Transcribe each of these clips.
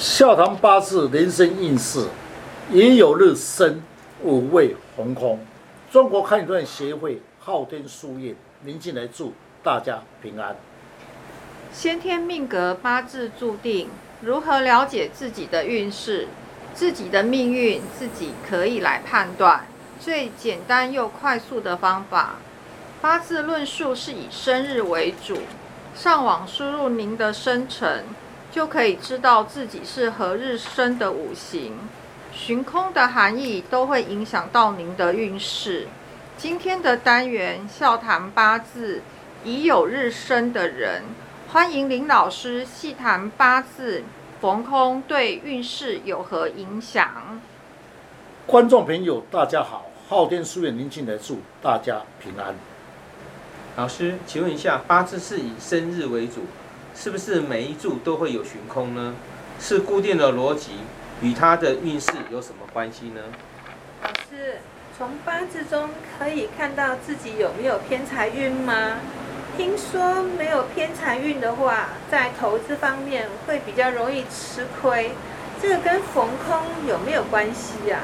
笑谈八字人生运势，也有日生五位红空。中国看段协会昊天书院，宁进来祝大家平安。先天命格八字注定，如何了解自己的运势、自己的命运，自己可以来判断。最简单又快速的方法，八字论述是以生日为主，上网输入您的生辰。就可以知道自己是何日生的五行，寻空的含义都会影响到您的运势。今天的单元笑谈八字已有日生的人，欢迎林老师细谈八字逢空对运势有何影响。观众朋友，大家好，昊天书院林进来祝大家平安。老师，请问一下，八字是以生日为主？是不是每一柱都会有悬空呢？是固定的逻辑，与它的运势有什么关系呢？老师，从八字中可以看到自己有没有偏财运吗？听说没有偏财运的话，在投资方面会比较容易吃亏，这个跟逢空有没有关系呀？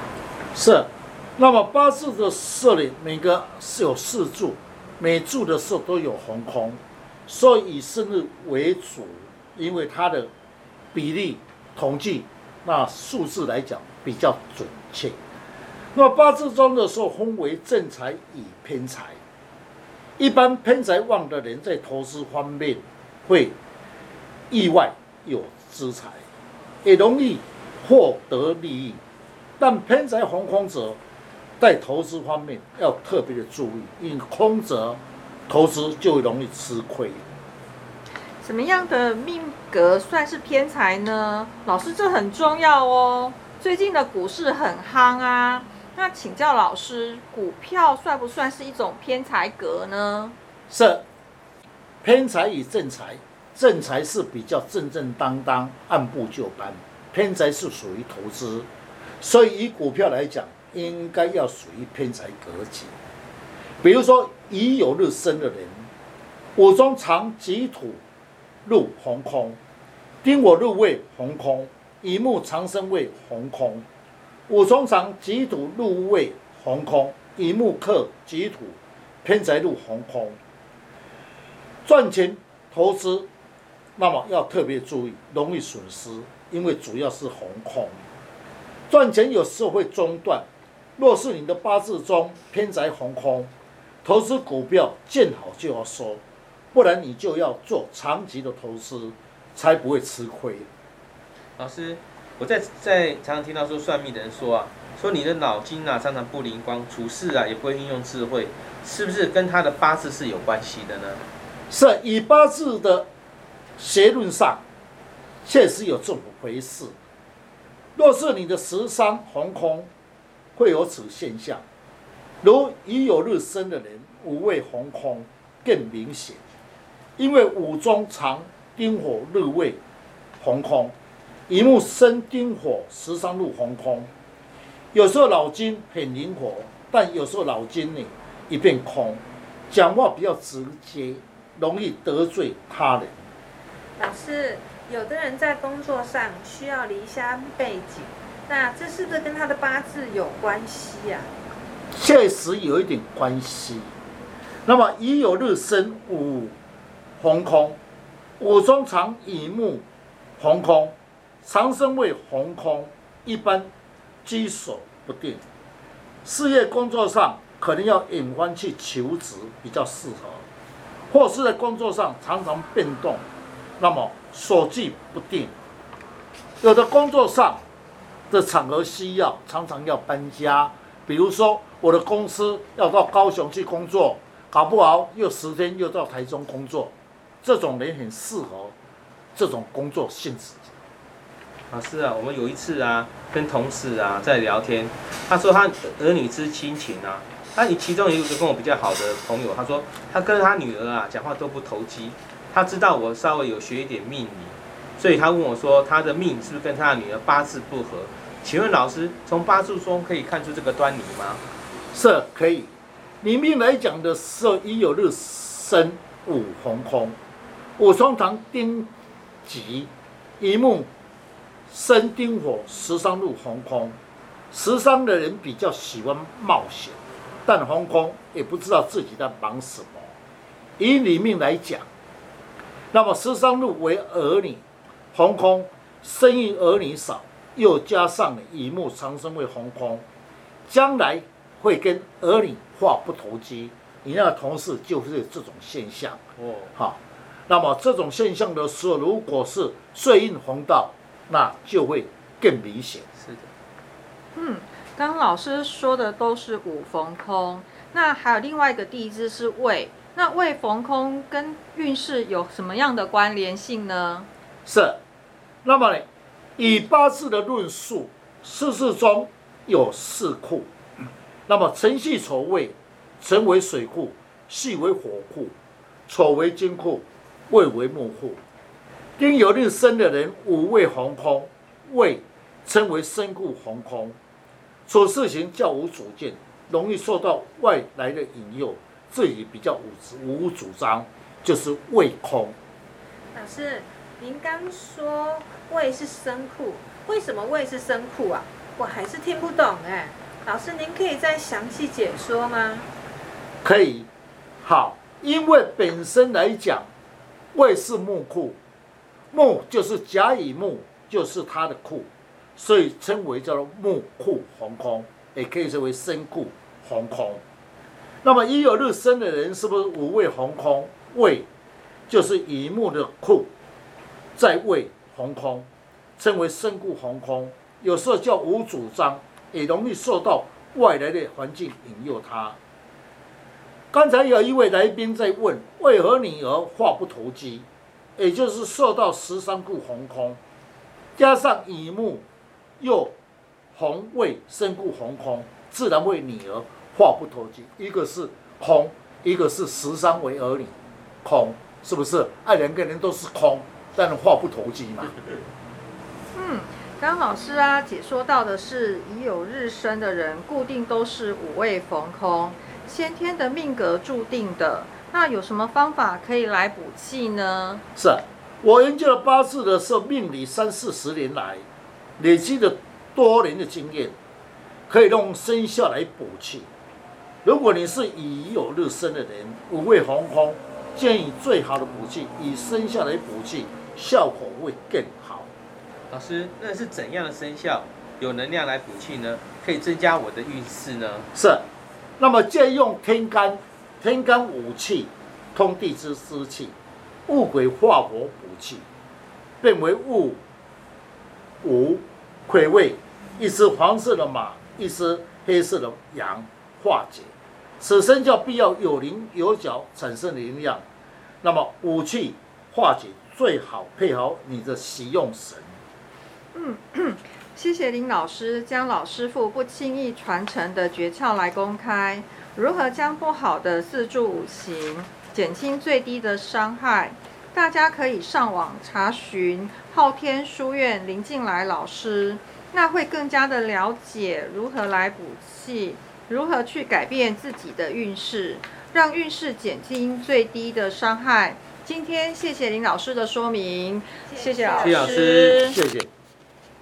是，那么八字的设立，每个是有四柱，每柱的时候都有红空。所以以生日为主，因为它的比例统计那数字来讲比较准确。那八字中的时候分为正财与偏财，一般偏财旺的人在投资方面会意外有资财，也容易获得利益。但偏财红空者在投资方面要特别的注意，因为空者。投资就容易吃亏。什么样的命格算是偏财呢？老师，这很重要哦。最近的股市很夯啊，那请教老师，股票算不算是一种偏财格呢？是，偏财与正财，正财是比较正正当当、按部就班，偏财是属于投资，所以以股票来讲，应该要属于偏财格局。比如说，乙酉日生的人，我中藏己土入红空，丁火入位红空，乙木长生位红空，我中藏己土入位红空，乙木克己土，偏财入红空。赚钱投资，那么要特别注意，容易损失，因为主要是红空。赚钱有时候会中断，若是你的八字中偏财红空。投资股票见好就要收，不然你就要做长期的投资，才不会吃亏。老师，我在在常常听到说算命的人说啊，说你的脑筋啊常常不灵光，处事啊也不会运用智慧，是不是跟他的八字是有关系的呢？是以八字的学论上，确实有这么回事。若是你的食伤红空，会有此现象。如已有日生的人，五位红空更明显，因为五中藏丁火日位红空，一木生丁火十三入红空。有时候脑筋很灵活，但有时候脑筋呢一片空，讲话比较直接，容易得罪他人。老师，有的人在工作上需要离乡背景，那这是不是跟他的八字有关系呀？确实有一点关系。那么乙有日生五红空，五中藏乙木红空，长生为红空，一般居所不定。事业工作上可能要引欢去求职比较适合，或是在工作上常常变动，那么所据不定。有的工作上的场合需要常常要搬家，比如说。我的公司要到高雄去工作，搞不好又十天又到台中工作，这种人很适合这种工作性质。老师啊，我们有一次啊，跟同事啊在聊天，他说他儿女之亲情啊，那你其中有一个跟我比较好的朋友，他说他跟他女儿啊讲话都不投机，他知道我稍微有学一点命理，所以他问我说他的命是不是跟他的女儿八字不合？请问老师，从八字中可以看出这个端倪吗？是可以，里面来讲的时候，已有日生五红空，五双堂丁吉，一木生丁火，十三路红空。十三的人比较喜欢冒险，但红空也不知道自己在忙什么。以你命来讲，那么十三路为儿女，红空生育儿女少，又加上了乙木长生为红空，将来会跟儿女话不投机。你那个同事就是这种现象。哦，好，那么这种现象的时候，如果是岁运红道，那就会更明显。是的，嗯，刚刚老师说的都是五逢空，那还有另外一个地支是未，那未逢空跟运势有什么样的关联性呢？是，那么呢，以八字的论述，四字中有四库，那么辰戌丑未，辰为水库，戌为火库，丑为金库，未为木库。丁酉日生的人，五味红空，未称为身库红空，处事情较无主见，容易受到外来的引诱，自己比较无无主张，就是未空。老师，您刚说胃是生库，为什么胃是生库啊？我还是听不懂哎。老师，您可以再详细解说吗？可以，好，因为本身来讲，胃是木库，木就是甲乙木，就是它的库，所以称为叫做木库红空，也可以称为生库红空。那么一有日生的人，是不是五味红空？胃就是乙木的库，在胃红空，称为身故红空。有时候叫无主张，也容易受到外来的环境引诱他。刚才有一位来宾在问，为何女儿话不投机？也就是受到十三库红空，加上乙木又红为身故红空，自然为女儿话不投机。一个是空，一个是十三为儿女，空是不是？爱两个人都是空，但是话不投机嘛。嗯，刚老师啊解说到的是已有日生的人，固定都是五味逢空，先天的命格注定的。那有什么方法可以来补气呢？是我研究了八字的时候，命理三四十年来累积了多年的经验，可以用生肖来补气。如果你是已有日生的人，五味红空，建议最好的补气以生肖来补气，效果会更好。老师，那是怎样的生肖有能量来补气呢？可以增加我的运势呢？是，那么借用天干，天干五气，通地之湿气，戊癸化火补气，变为戊午癸未，一只黄色的马，一只黑色的羊，化解。此生叫必要有棱有角，产生的营养。那么武器化解最好配合你的使用神。嗯谢谢林老师将老师傅不轻易传承的诀窍来公开，如何将不好的四柱五行减轻最低的伤害？大家可以上网查询昊天书院林静来老师，那会更加的了解如何来补气，如何去改变自己的运势，让运势减轻最低的伤害。今天谢谢林老师的说明，谢谢老师谢谢。